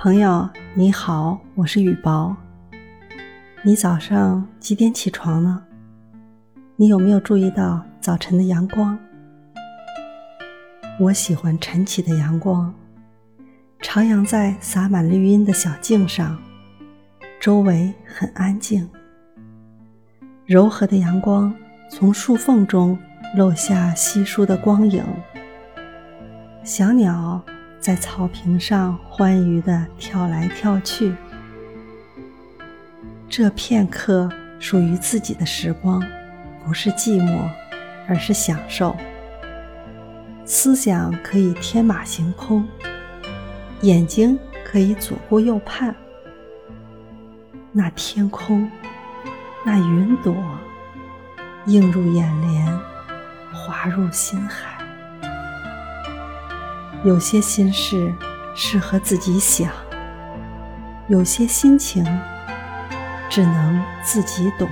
朋友你好，我是雨薄。你早上几点起床呢？你有没有注意到早晨的阳光？我喜欢晨起的阳光，徜徉在洒满绿荫的小径上，周围很安静。柔和的阳光从树缝中漏下稀疏的光影，小鸟。在草坪上欢愉地跳来跳去，这片刻属于自己的时光，不是寂寞，而是享受。思想可以天马行空，眼睛可以左顾右盼。那天空，那云朵，映入眼帘，滑入心海。有些心事适合自己想，有些心情只能自己懂。